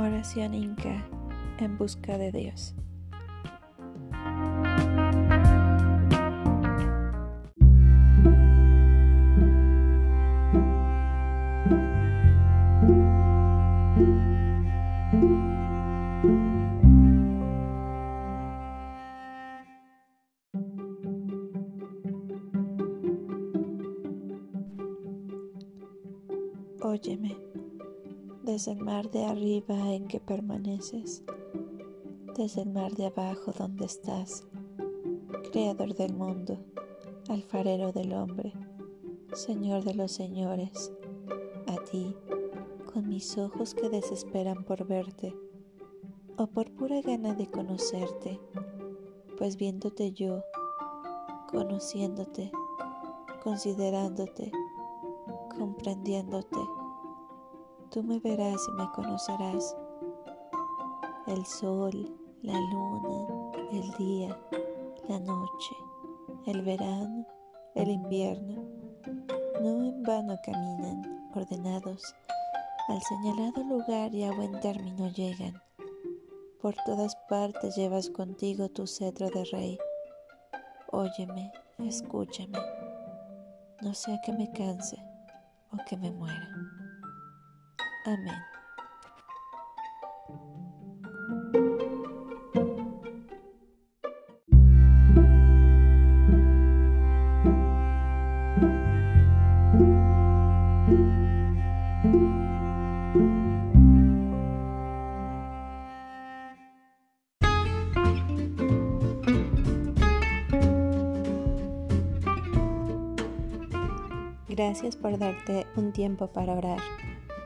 Oración Inca en busca de Dios. Óyeme desde el mar de arriba en que permaneces, desde el mar de abajo donde estás, Creador del mundo, alfarero del hombre, Señor de los señores, a ti, con mis ojos que desesperan por verte, o por pura gana de conocerte, pues viéndote yo, conociéndote, considerándote, comprendiéndote, Tú me verás y me conocerás. El sol, la luna, el día, la noche, el verano, el invierno, no en vano caminan, ordenados, al señalado lugar y a buen término llegan. Por todas partes llevas contigo tu cetro de rey. Óyeme, escúchame, no sea que me canse o que me muera. Amén. Gracias por darte un tiempo para orar